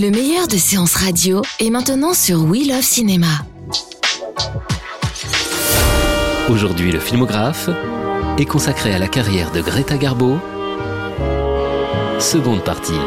Le meilleur de séances radio est maintenant sur We Love Cinéma. Aujourd'hui, le filmographe est consacré à la carrière de Greta Garbo. Seconde partie.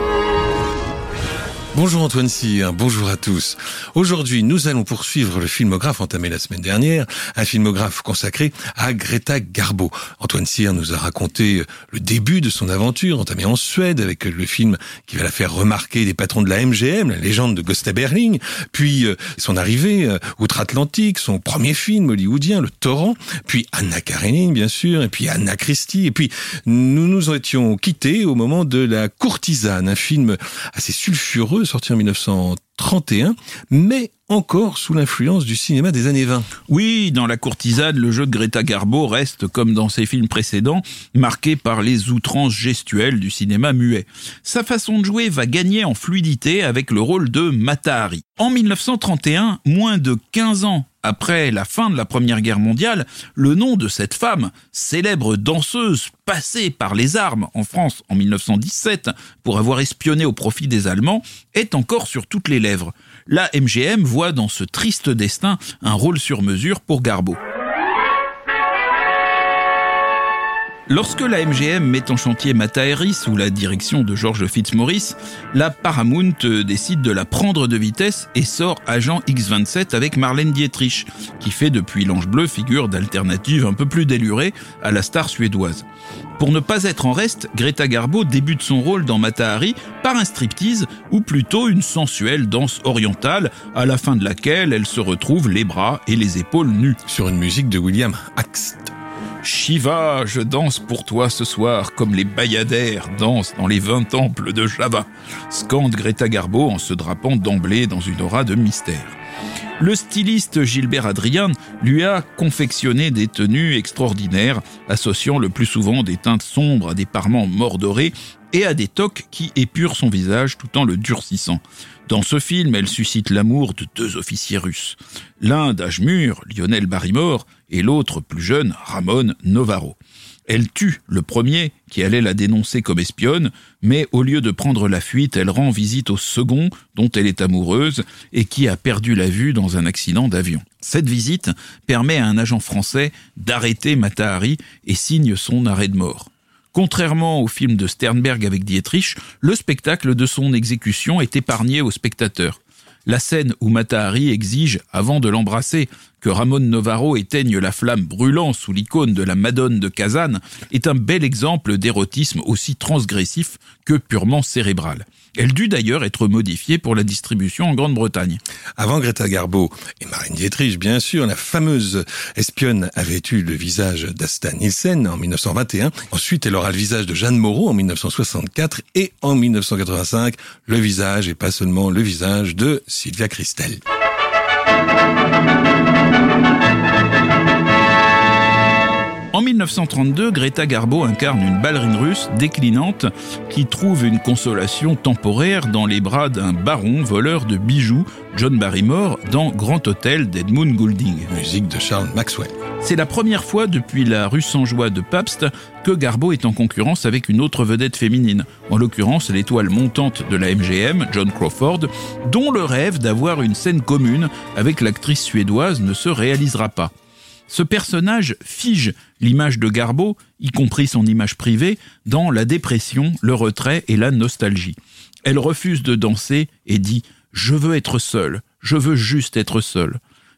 Bonjour Antoine Cyr, bonjour à tous. Aujourd'hui, nous allons poursuivre le filmographe entamé la semaine dernière, un filmographe consacré à Greta Garbo. Antoine Cyr nous a raconté le début de son aventure entamée en Suède avec le film qui va la faire remarquer des patrons de la MGM, la légende de Gösta Berling, puis euh, son arrivée euh, outre-Atlantique, son premier film hollywoodien, Le Torrent, puis Anna Karenine bien sûr, et puis Anna Christie, et puis nous nous étions quittés au moment de La Courtisane, un film assez sulfureux sorti en 1931, mais encore sous l'influence du cinéma des années 20. Oui, dans La courtisane, le jeu de Greta Garbo reste, comme dans ses films précédents, marqué par les outrances gestuelles du cinéma muet. Sa façon de jouer va gagner en fluidité avec le rôle de Matahari. En 1931, moins de 15 ans après la fin de la Première Guerre mondiale, le nom de cette femme, célèbre danseuse passée par les armes en France en 1917 pour avoir espionné au profit des Allemands, est encore sur toutes les lèvres. La MGM voit dans ce triste destin un rôle sur mesure pour Garbo. Lorsque la MGM met en chantier Matahari sous la direction de George Fitzmaurice, la Paramount décide de la prendre de vitesse et sort Agent X27 avec Marlène Dietrich, qui fait depuis l'Ange Bleu figure d'alternative un peu plus délurée à la star suédoise. Pour ne pas être en reste, Greta Garbo débute son rôle dans Matahari par un striptease ou plutôt une sensuelle danse orientale à la fin de laquelle elle se retrouve les bras et les épaules nus. Sur une musique de William Axt. Shiva, je danse pour toi ce soir comme les bayadères dansent dans les vingt temples de Java, scande Greta Garbo en se drapant d'emblée dans une aura de mystère. Le styliste Gilbert Adrian lui a confectionné des tenues extraordinaires, associant le plus souvent des teintes sombres à des parements mordorés et à des toques qui épurent son visage tout en le durcissant. Dans ce film, elle suscite l'amour de deux officiers russes. L'un d'âge mûr, Lionel Barrymore, et l'autre plus jeune, Ramon Novaro. Elle tue le premier qui allait la dénoncer comme espionne, mais au lieu de prendre la fuite, elle rend visite au second dont elle est amoureuse et qui a perdu la vue dans un accident d'avion. Cette visite permet à un agent français d'arrêter Matahari et signe son arrêt de mort. Contrairement au film de Sternberg avec Dietrich, le spectacle de son exécution est épargné aux spectateurs. La scène où Matahari exige, avant de l'embrasser, que Ramon Novaro éteigne la flamme brûlant sous l'icône de la Madone de Kazan est un bel exemple d'érotisme aussi transgressif que purement cérébral. Elle dut d'ailleurs être modifiée pour la distribution en Grande-Bretagne. Avant Greta Garbo et Marine Dietrich, bien sûr, la fameuse espionne avait eu le visage d'Asta Nielsen en 1921. Ensuite, elle aura le visage de Jeanne Moreau en 1964 et en 1985, le visage et pas seulement le visage de Sylvia Christel. En 1932, Greta Garbo incarne une ballerine russe déclinante qui trouve une consolation temporaire dans les bras d'un baron voleur de bijoux, John Barrymore, dans Grand Hôtel d'Edmund Goulding. Musique de Charles Maxwell. C'est la première fois depuis la rue sans joie de Pabst que Garbo est en concurrence avec une autre vedette féminine, en l'occurrence l'étoile montante de la MGM, John Crawford, dont le rêve d'avoir une scène commune avec l'actrice suédoise ne se réalisera pas. Ce personnage fige l'image de Garbo, y compris son image privée, dans la dépression, le retrait et la nostalgie. Elle refuse de danser et dit ⁇ Je veux être seule, je veux juste être seule ⁇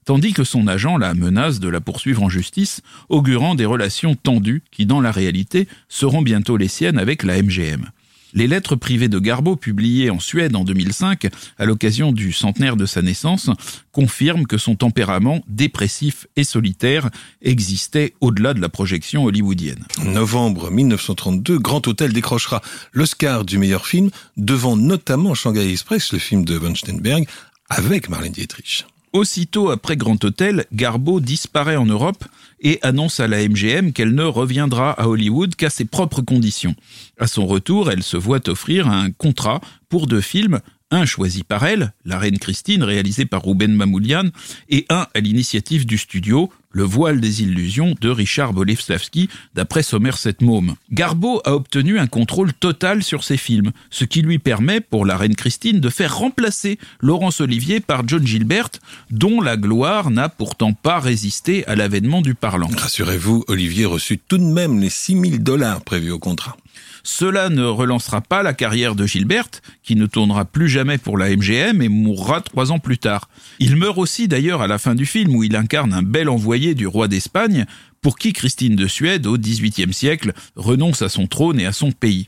tandis que son agent la menace de la poursuivre en justice, augurant des relations tendues qui, dans la réalité, seront bientôt les siennes avec la MGM. Les lettres privées de Garbo, publiées en Suède en 2005, à l'occasion du centenaire de sa naissance, confirment que son tempérament dépressif et solitaire existait au-delà de la projection hollywoodienne. En novembre 1932, Grand Hôtel décrochera l'Oscar du meilleur film devant notamment Shanghai Express, le film de von Steinberg, avec Marlène Dietrich. Aussitôt après Grand Hôtel, Garbo disparaît en Europe et annonce à la MGM qu'elle ne reviendra à Hollywood qu'à ses propres conditions. À son retour, elle se voit offrir un contrat pour deux films un choisi par elle, La Reine Christine, réalisé par Ruben Mamoulian, et un à l'initiative du studio, Le voile des illusions de Richard Boleslavski, d'après Somerset Maugham. Garbo a obtenu un contrôle total sur ses films, ce qui lui permet, pour La Reine Christine, de faire remplacer Laurence Olivier par John Gilbert, dont la gloire n'a pourtant pas résisté à l'avènement du parlant. Rassurez-vous, Olivier reçut tout de même les 6000 dollars prévus au contrat. Cela ne relancera pas la carrière de Gilbert, qui ne tournera plus jamais pour la MGM et mourra trois ans plus tard. Il meurt aussi d'ailleurs à la fin du film où il incarne un bel envoyé du roi d'Espagne, pour qui Christine de Suède, au XVIIIe siècle, renonce à son trône et à son pays.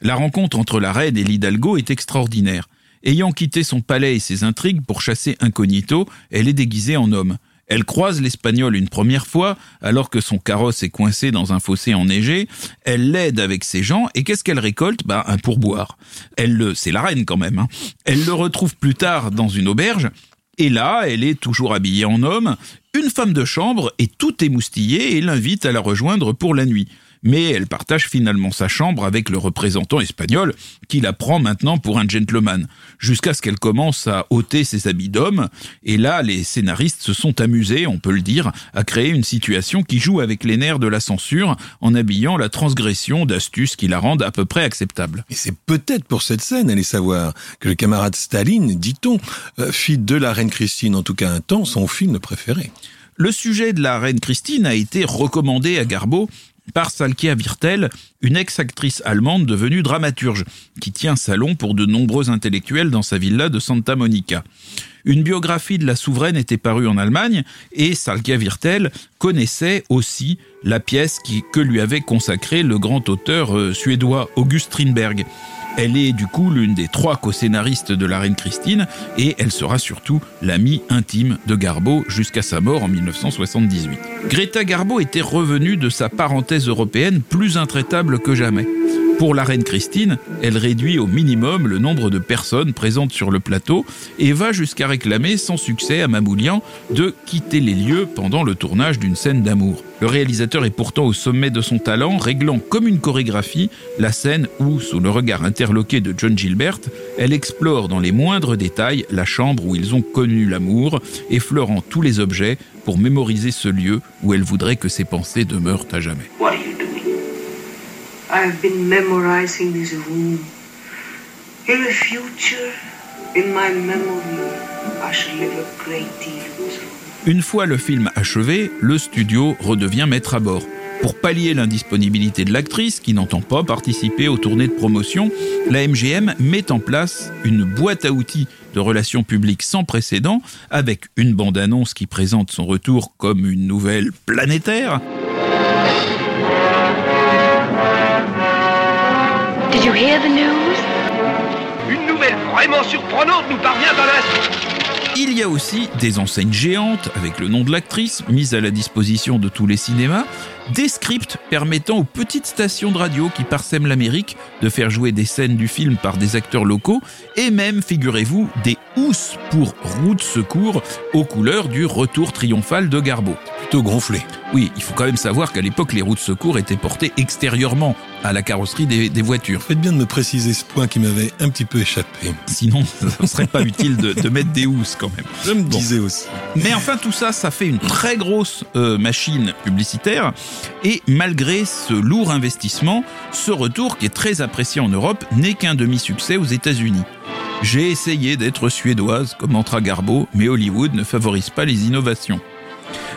La rencontre entre la reine et l'Hidalgo est extraordinaire. Ayant quitté son palais et ses intrigues pour chasser incognito, elle est déguisée en homme. Elle croise l'Espagnol une première fois, alors que son carrosse est coincé dans un fossé enneigé. Elle l'aide avec ses gens, et qu'est-ce qu'elle récolte? Bah, un pourboire. Elle le, c'est la reine quand même. Hein. Elle le retrouve plus tard dans une auberge. Et là, elle est toujours habillée en homme, une femme de chambre, et tout émoustillé, et l'invite à la rejoindre pour la nuit mais elle partage finalement sa chambre avec le représentant espagnol, qui la prend maintenant pour un gentleman, jusqu'à ce qu'elle commence à ôter ses habits d'homme, et là les scénaristes se sont amusés, on peut le dire, à créer une situation qui joue avec les nerfs de la censure, en habillant la transgression d'astuces qui la rendent à peu près acceptable. Et c'est peut-être pour cette scène, allez savoir, que le camarade Staline, dit-on, euh, fit de la reine Christine en tout cas un temps son film préféré. Le sujet de la reine Christine a été recommandé à Garbo par Salkia Virtel, une ex-actrice allemande devenue dramaturge, qui tient salon pour de nombreux intellectuels dans sa villa de Santa Monica. Une biographie de la souveraine était parue en Allemagne et Salkia Virtel connaissait aussi la pièce que lui avait consacrée le grand auteur euh, suédois August Strindberg. Elle est du coup l'une des trois co-scénaristes de La Reine Christine et elle sera surtout l'amie intime de Garbo jusqu'à sa mort en 1978. Greta Garbo était revenue de sa parenthèse européenne plus intraitable que jamais. Pour la reine Christine, elle réduit au minimum le nombre de personnes présentes sur le plateau et va jusqu'à réclamer sans succès à Mamoulian de quitter les lieux pendant le tournage d'une scène d'amour. Le réalisateur est pourtant au sommet de son talent, réglant comme une chorégraphie la scène où, sous le regard interloqué de John Gilbert, elle explore dans les moindres détails la chambre où ils ont connu l'amour, effleurant tous les objets pour mémoriser ce lieu où elle voudrait que ses pensées demeurent à jamais. I've been memorizing this room. In the future, in my memory, I shall live a great deal in this room. Une fois le film achevé, le studio redevient maître à bord. Pour pallier l'indisponibilité de l'actrice, qui n'entend pas participer aux tournées de promotion, la MGM met en place une boîte à outils de relations publiques sans précédent, avec une bande-annonce qui présente son retour comme une nouvelle planétaire. Une nouvelle vraiment surprenante nous parvient dans l'instant. Il y a aussi des enseignes géantes avec le nom de l'actrice mises à la disposition de tous les cinémas, des scripts permettant aux petites stations de radio qui parsèment l'Amérique de faire jouer des scènes du film par des acteurs locaux, et même, figurez-vous, des housses pour roue de secours aux couleurs du retour triomphal de Garbo. Plutôt gonflé. Oui, il faut quand même savoir qu'à l'époque, les roues de secours étaient portées extérieurement à la carrosserie des, voitures. Faites bien de me préciser ce point qui m'avait un petit peu échappé. Sinon, ça ne serait pas utile de, mettre des housses quand même. Je me disais aussi. Mais enfin, tout ça, ça fait une très grosse euh, machine publicitaire. Et malgré ce lourd investissement, ce retour, qui est très apprécié en Europe, n'est qu'un demi-succès aux États-Unis. J'ai essayé d'être suédoise, commentera Garbo, mais Hollywood ne favorise pas les innovations.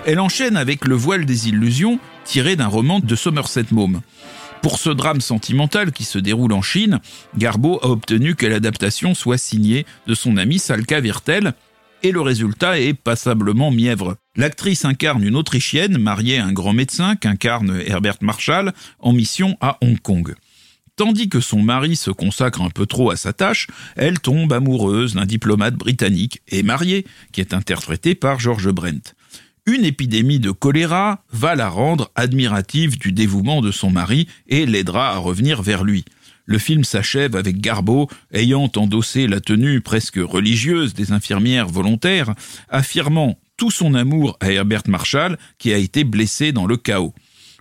Elle enchaîne avec Le voile des illusions, tiré d'un roman de Somerset Maugham. Pour ce drame sentimental qui se déroule en Chine, Garbo a obtenu que l'adaptation soit signée de son ami Salka Virtel, et le résultat est passablement mièvre. L'actrice incarne une Autrichienne mariée à un grand médecin qu'incarne Herbert Marshall en mission à Hong Kong. Tandis que son mari se consacre un peu trop à sa tâche, elle tombe amoureuse d'un diplomate britannique et marié, qui est interprété par George Brent. Une épidémie de choléra va la rendre admirative du dévouement de son mari et l'aidera à revenir vers lui. Le film s'achève avec Garbeau ayant endossé la tenue presque religieuse des infirmières volontaires, affirmant tout son amour à Herbert Marshall qui a été blessé dans le chaos.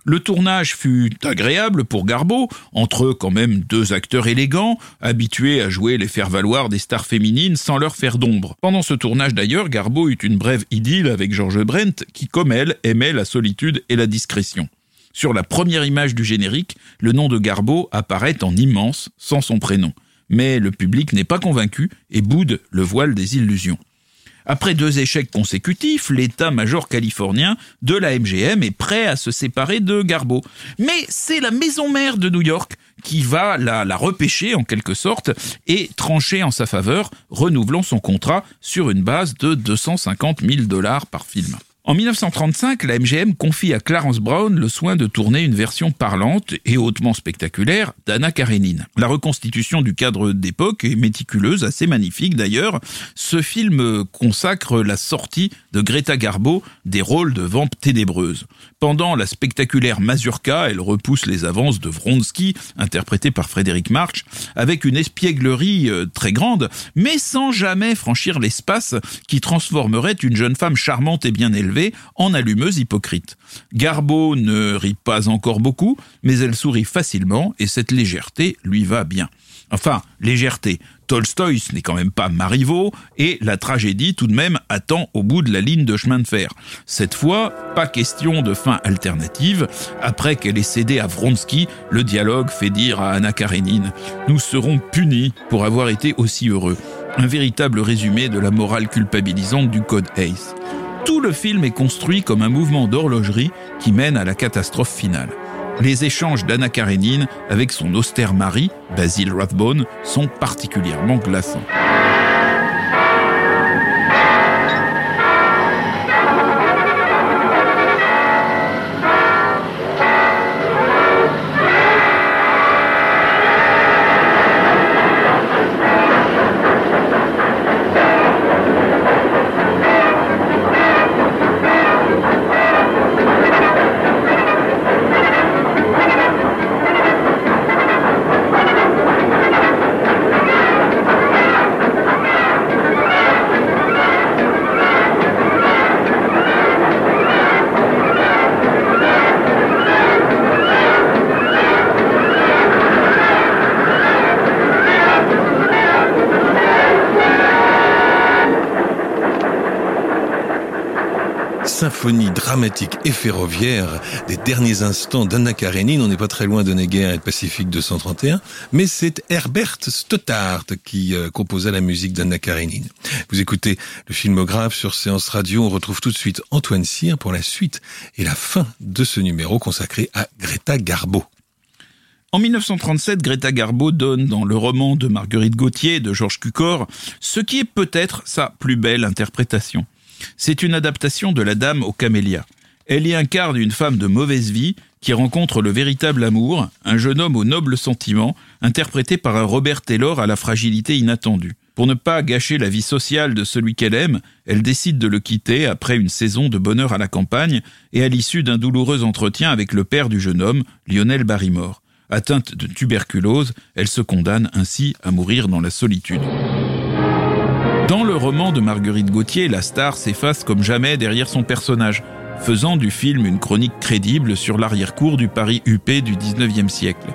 Le tournage fut agréable pour Garbeau, entre eux quand même deux acteurs élégants, habitués à jouer les faire-valoir des stars féminines sans leur faire d'ombre. Pendant ce tournage d'ailleurs, Garbeau eut une brève idylle avec George Brent, qui comme elle aimait la solitude et la discrétion. Sur la première image du générique, le nom de Garbeau apparaît en immense, sans son prénom. Mais le public n'est pas convaincu et boude le voile des illusions. Après deux échecs consécutifs, l'état-major californien de la MGM est prêt à se séparer de Garbeau. Mais c'est la maison mère de New York qui va la, la, repêcher en quelque sorte et trancher en sa faveur, renouvelant son contrat sur une base de 250 000 dollars par film. En 1935, la MGM confie à Clarence Brown le soin de tourner une version parlante et hautement spectaculaire d'Anna Karenine. La reconstitution du cadre d'époque est méticuleuse, assez magnifique d'ailleurs. Ce film consacre la sortie de Greta Garbo des rôles de vamp ténébreuse. Pendant la spectaculaire Mazurka, elle repousse les avances de Vronsky, interprété par Frédéric March, avec une espièglerie euh, très grande, mais sans jamais franchir l'espace qui transformerait une jeune femme charmante et bien élevée en allumeuse hypocrite. Garbo ne rit pas encore beaucoup, mais elle sourit facilement et cette légèreté lui va bien. Enfin, légèreté. Tolstoï, ce n'est quand même pas Marivaux, et la tragédie tout de même attend au bout de la ligne de chemin de fer. Cette fois, pas question de fin alternative. Après qu'elle ait cédé à Vronsky, le dialogue fait dire à Anna Karenine Nous serons punis pour avoir été aussi heureux. Un véritable résumé de la morale culpabilisante du code ACE. Tout le film est construit comme un mouvement d'horlogerie qui mène à la catastrophe finale. Les échanges d'Anna Karenine avec son austère mari, Basil Rathbone, sont particulièrement glaçants. Dramatique et ferroviaire des derniers instants d'Anna Karenine. On n'est pas très loin de Neger et Pacifique 231, mais c'est Herbert Stottart qui euh, composa la musique d'Anna Karenine. Vous écoutez le filmographe sur Séance Radio. On retrouve tout de suite Antoine Cyr pour la suite et la fin de ce numéro consacré à Greta Garbo. En 1937, Greta Garbo donne dans le roman de Marguerite Gauthier de Georges Cucor ce qui est peut-être sa plus belle interprétation. C'est une adaptation de La Dame aux camélias. Elle y incarne une femme de mauvaise vie qui rencontre le véritable amour, un jeune homme aux nobles sentiments, interprété par un Robert Taylor à la fragilité inattendue. Pour ne pas gâcher la vie sociale de celui qu'elle aime, elle décide de le quitter après une saison de bonheur à la campagne et à l'issue d'un douloureux entretien avec le père du jeune homme, Lionel Barrymore. Atteinte de tuberculose, elle se condamne ainsi à mourir dans la solitude. Dans le roman de Marguerite Gauthier, la star s'efface comme jamais derrière son personnage, faisant du film une chronique crédible sur l'arrière-cour du Paris huppé du 19e siècle.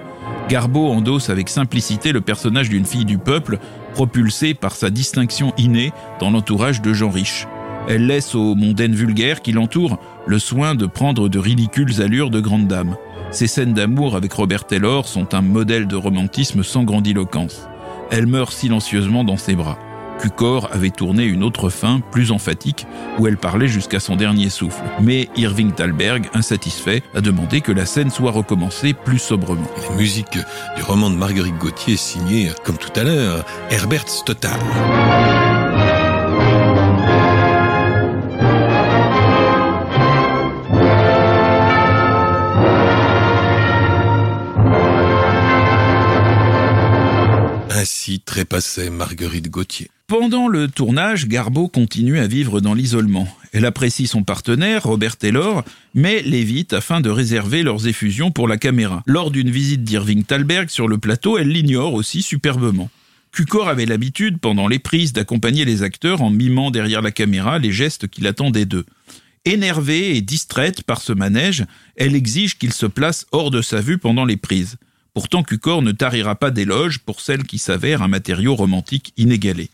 Garbeau endosse avec simplicité le personnage d'une fille du peuple, propulsée par sa distinction innée dans l'entourage de gens riches. Elle laisse aux mondaines vulgaires qui l'entourent le soin de prendre de ridicules allures de grande dame. Ses scènes d'amour avec Robert Taylor sont un modèle de romantisme sans grandiloquence. Elle meurt silencieusement dans ses bras. Cucor avait tourné une autre fin, plus emphatique, où elle parlait jusqu'à son dernier souffle. Mais Irving Thalberg, insatisfait, a demandé que la scène soit recommencée plus sobrement. La musique du roman de Marguerite Gauthier signée, comme tout à l'heure, Herbert Stottard. ainsi trépassait Marguerite Gauthier. Pendant le tournage, Garbo continue à vivre dans l'isolement. Elle apprécie son partenaire, Robert Taylor, mais l'évite afin de réserver leurs effusions pour la caméra. Lors d'une visite d'Irving Thalberg sur le plateau, elle l'ignore aussi superbement. Cukor avait l'habitude, pendant les prises, d'accompagner les acteurs en mimant derrière la caméra les gestes qu'il attendait d'eux. Énervée et distraite par ce manège, elle exige qu'il se place hors de sa vue pendant les prises. Pourtant, Cukor ne tarira pas d'éloges pour celle qui s'avère un matériau romantique inégalé.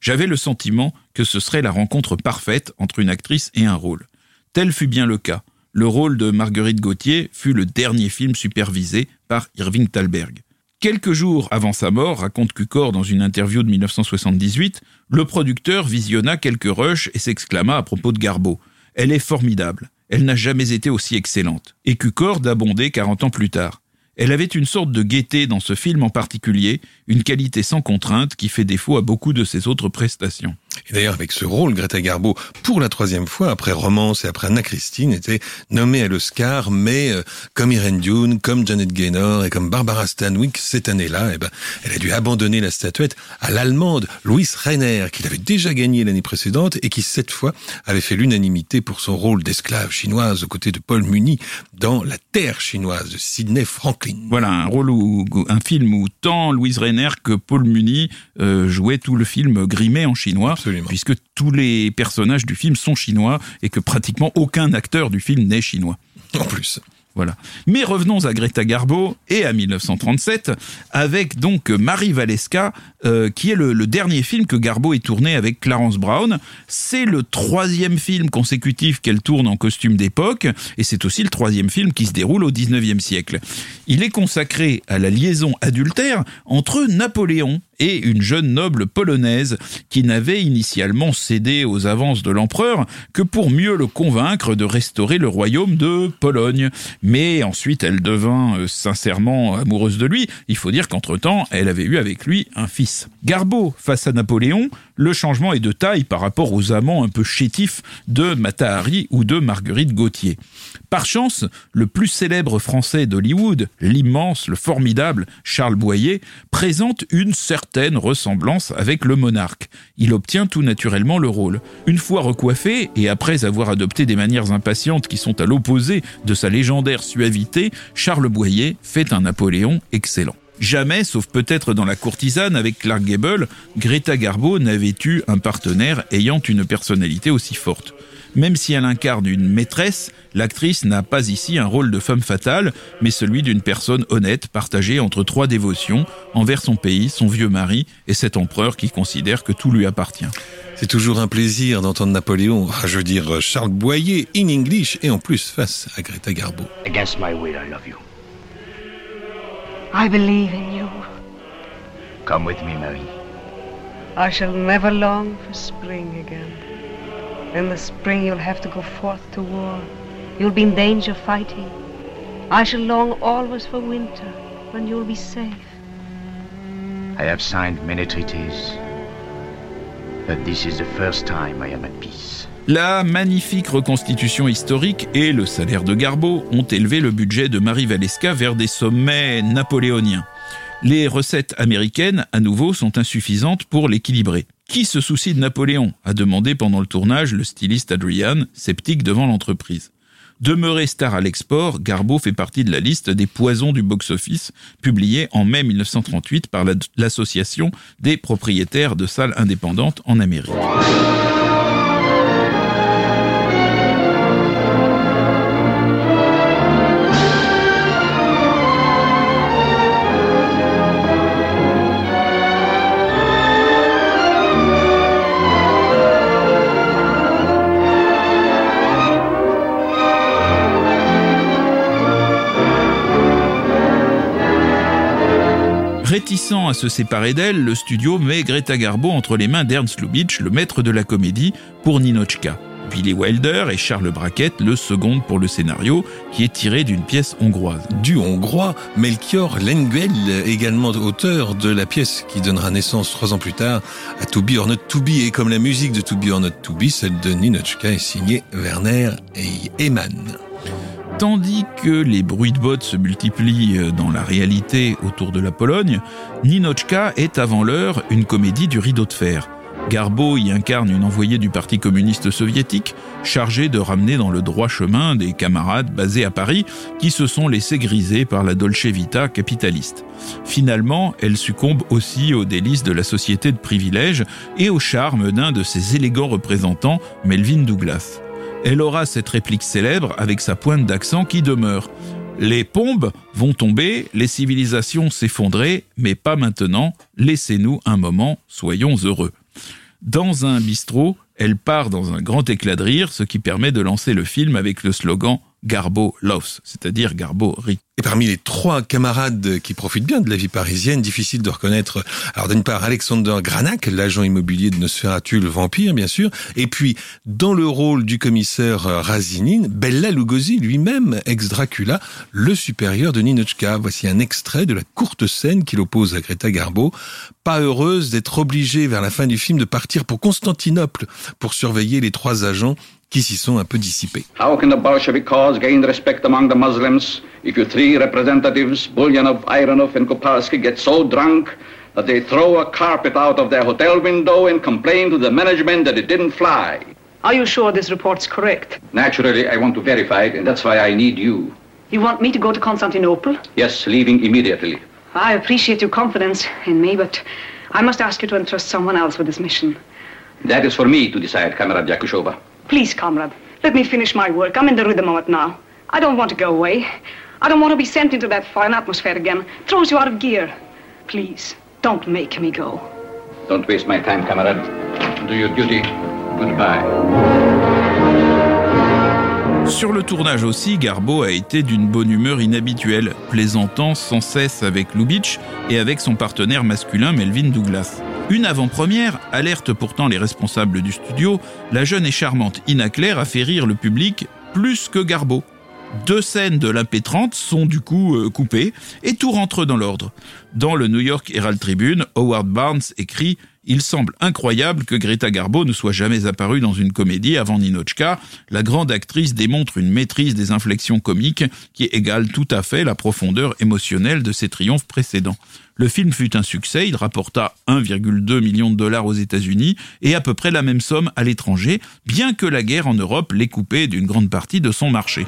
J'avais le sentiment que ce serait la rencontre parfaite entre une actrice et un rôle. Tel fut bien le cas. Le rôle de Marguerite Gauthier fut le dernier film supervisé par Irving Thalberg. Quelques jours avant sa mort, raconte Cukor dans une interview de 1978, le producteur visionna quelques rushs et s'exclama à propos de Garbo. Elle est formidable. Elle n'a jamais été aussi excellente. Et Cukor d'abonder 40 ans plus tard. Elle avait une sorte de gaieté dans ce film en particulier, une qualité sans contrainte qui fait défaut à beaucoup de ses autres prestations. Et d'ailleurs, avec ce rôle, Greta Garbo, pour la troisième fois, après Romance et après Anna Christine, était nommée à l'Oscar, mais euh, comme Irene Dune, comme Janet Gaynor et comme Barbara Stanwyck, cette année-là, eh ben, elle a dû abandonner la statuette à l'Allemande Louise Reiner, qui l'avait déjà gagné l'année précédente et qui, cette fois, avait fait l'unanimité pour son rôle d'esclave chinoise aux côtés de Paul Muni dans La Terre chinoise de Sidney Franklin. Voilà, un rôle où, un film où tant Louise Reiner que Paul Muni euh, jouaient tout le film grimé en chinois puisque tous les personnages du film sont chinois et que pratiquement aucun acteur du film n'est chinois. En plus. Voilà. Mais revenons à Greta Garbo et à 1937 avec donc Marie Valeska, euh, qui est le, le, dernier film que Garbo ait tourné avec Clarence Brown. C'est le troisième film consécutif qu'elle tourne en costume d'époque et c'est aussi le troisième film qui se déroule au 19e siècle. Il est consacré à la liaison adultère entre Napoléon et une jeune noble polonaise qui n'avait initialement cédé aux avances de l'empereur que pour mieux le convaincre de restaurer le royaume de Pologne. Mais ensuite elle devint euh, sincèrement amoureuse de lui. Il faut dire qu'entre-temps, elle avait eu avec lui un fils. Garbo face à Napoléon, le changement est de taille par rapport aux amants un peu chétifs de Matahari ou de Marguerite Gauthier. Par chance, le plus célèbre français d'Hollywood, l'immense, le formidable Charles Boyer, présente une certaine ressemblance avec le monarque. Il obtient tout naturellement le rôle. Une fois recoiffé, et après avoir adopté des manières impatientes qui sont à l'opposé de sa légendaire suavité, Charles Boyer fait un Napoléon excellent. Jamais, sauf peut-être dans la courtisane avec Clark Gable, Greta Garbo n'avait eu un partenaire ayant une personnalité aussi forte. Même si elle incarne une maîtresse, l'actrice n'a pas ici un rôle de femme fatale, mais celui d'une personne honnête partagée entre trois dévotions envers son pays, son vieux mari et cet empereur qui considère que tout lui appartient. C'est toujours un plaisir d'entendre Napoléon, ah, je veux dire Charles Boyer in English et en plus face à Greta Garbo. Against my will, I love you. I believe in you. Come with me, Marie. I shall never long for spring again. In the spring you'll have to go forth to war. You'll be in danger fighting. I shall long always for winter, when you'll be safe. I have signed many treaties, but this is the first time I am at peace. La magnifique reconstitution historique et le salaire de Garbo ont élevé le budget de Marie Valeska vers des sommets napoléoniens. Les recettes américaines, à nouveau, sont insuffisantes pour l'équilibrer. Qui se soucie de Napoléon? a demandé pendant le tournage le styliste Adrian, sceptique devant l'entreprise. Demeuré star à l'export, Garbo fait partie de la liste des poisons du box-office, publiée en mai 1938 par l'Association des propriétaires de salles indépendantes en Amérique. Réticent à se séparer d'elle, le studio met Greta Garbo entre les mains d'Ernst Lubitsch, le maître de la comédie, pour Ninochka. Billy Wilder et Charles Brackett le second pour le scénario, qui est tiré d'une pièce hongroise. Du hongrois Melchior Lenguel, également auteur de la pièce qui donnera naissance trois ans plus tard à To Be or Not To Be. Et comme la musique de To Be or Not To Be, celle de Ninochka est signée Werner Eman. Tandis que les bruits de bottes se multiplient euh, dans la réalité autour de la Pologne, Ninochka est avant l'heure une comédie du rideau de fer. Garbo y incarne une envoyée du Parti communiste soviétique chargée de ramener dans le droit chemin des camarades basés à Paris qui se sont laissés griser par la Dolce Vita capitaliste. Finalement, elle succombe aussi aux délices de la société de privilèges et au charme d'un de ses élégants représentants, Melvin Douglas. Elle aura cette réplique célèbre avec sa pointe d'accent qui demeure. Les pombes vont tomber, les civilisations s'effondrer, mais pas maintenant. Laissez-nous un moment, soyons heureux. Dans un bistrot, elle part dans un grand éclat de rire, ce qui permet de lancer le film avec le slogan Garbo loves, c'est-à-dire Garbo rit. Et parmi les trois camarades qui profitent bien de la vie parisienne, difficile de reconnaître, alors d'une part Alexander Granac, l'agent immobilier de Nosferatu, le vampire bien sûr, et puis dans le rôle du commissaire Razinin, Bella Lugosi lui-même, ex-Dracula, le supérieur de Ninochka. Voici un extrait de la courte scène qu'il oppose à Greta Garbo, pas heureuse d'être obligée vers la fin du film de partir pour Constantinople pour surveiller les trois agents qui s'y sont un peu dissipés. How can the Bolshevik cause gain respect among the Muslims if you three representatives, Bulyanov, Ironov, and Kopalsky, get so drunk that they throw a carpet out of their hotel window and complain to the management that it didn't fly? Are you sure this report's correct? Naturally, I want to verify it, and that's why I need you. You want me to go to Constantinople? Yes, leaving immediately. I appreciate your confidence in me, but I must ask you to entrust someone else with this mission. That is for me to decide, Kamerad Yakushova. Please, comrade, let me finish my work. I'm in the rhythm of it now. I don't want to go away. I don't want to be sent into that foreign atmosphere again. Throws you out of gear. Please, don't make me go. Don't waste my time, Kamerad. Do your duty. Goodbye. Sur le tournage aussi, Garbo a été d'une bonne humeur inhabituelle, plaisantant sans cesse avec Lubitsch et avec son partenaire masculin Melvin Douglas. Une avant-première alerte pourtant les responsables du studio, la jeune et charmante Ina Claire a fait rire le public plus que Garbo. Deux scènes de l'impétrante sont du coup euh, coupées et tout rentre dans l'ordre. Dans le New York Herald Tribune, Howard Barnes écrit il semble incroyable que Greta Garbo ne soit jamais apparue dans une comédie avant Ninochka. La grande actrice démontre une maîtrise des inflexions comiques qui égale tout à fait la profondeur émotionnelle de ses triomphes précédents. Le film fut un succès, il rapporta 1,2 million de dollars aux États-Unis et à peu près la même somme à l'étranger, bien que la guerre en Europe l'ait coupé d'une grande partie de son marché.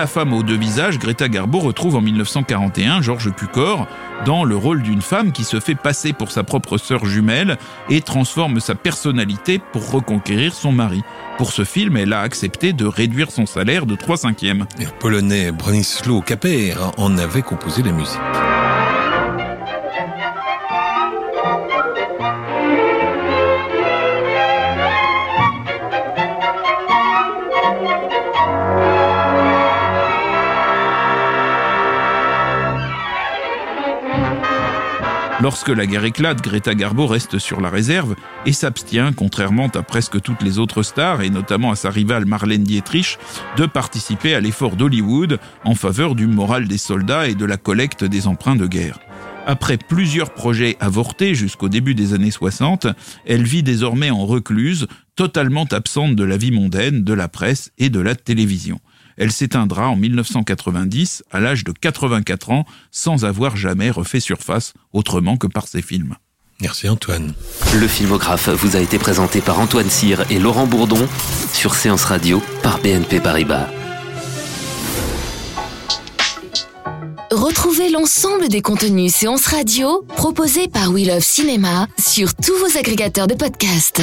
La femme aux deux visages, Greta Garbo retrouve en 1941 Georges Cukor dans le rôle d'une femme qui se fait passer pour sa propre sœur jumelle et transforme sa personnalité pour reconquérir son mari. Pour ce film, elle a accepté de réduire son salaire de 3 cinquièmes. Le polonais Bronisław Kaper en avait composé la musique. Lorsque la guerre éclate, Greta Garbo reste sur la réserve et s'abstient, contrairement à presque toutes les autres stars, et notamment à sa rivale Marlène Dietrich, de participer à l'effort d'Hollywood en faveur du moral des soldats et de la collecte des emprunts de guerre. Après plusieurs projets avortés jusqu'au début des années 60, elle vit désormais en recluse, totalement absente de la vie mondaine, de la presse et de la télévision. Elle s'éteindra en 1990 à l'âge de 84 ans sans avoir jamais refait surface autrement que par ses films. Merci Antoine. Le filmographe vous a été présenté par Antoine Cyr et Laurent Bourdon sur Séance Radio par BNP Paribas. Retrouvez l'ensemble des contenus séances radio proposés par We Love Cinéma sur tous vos agrégateurs de podcasts.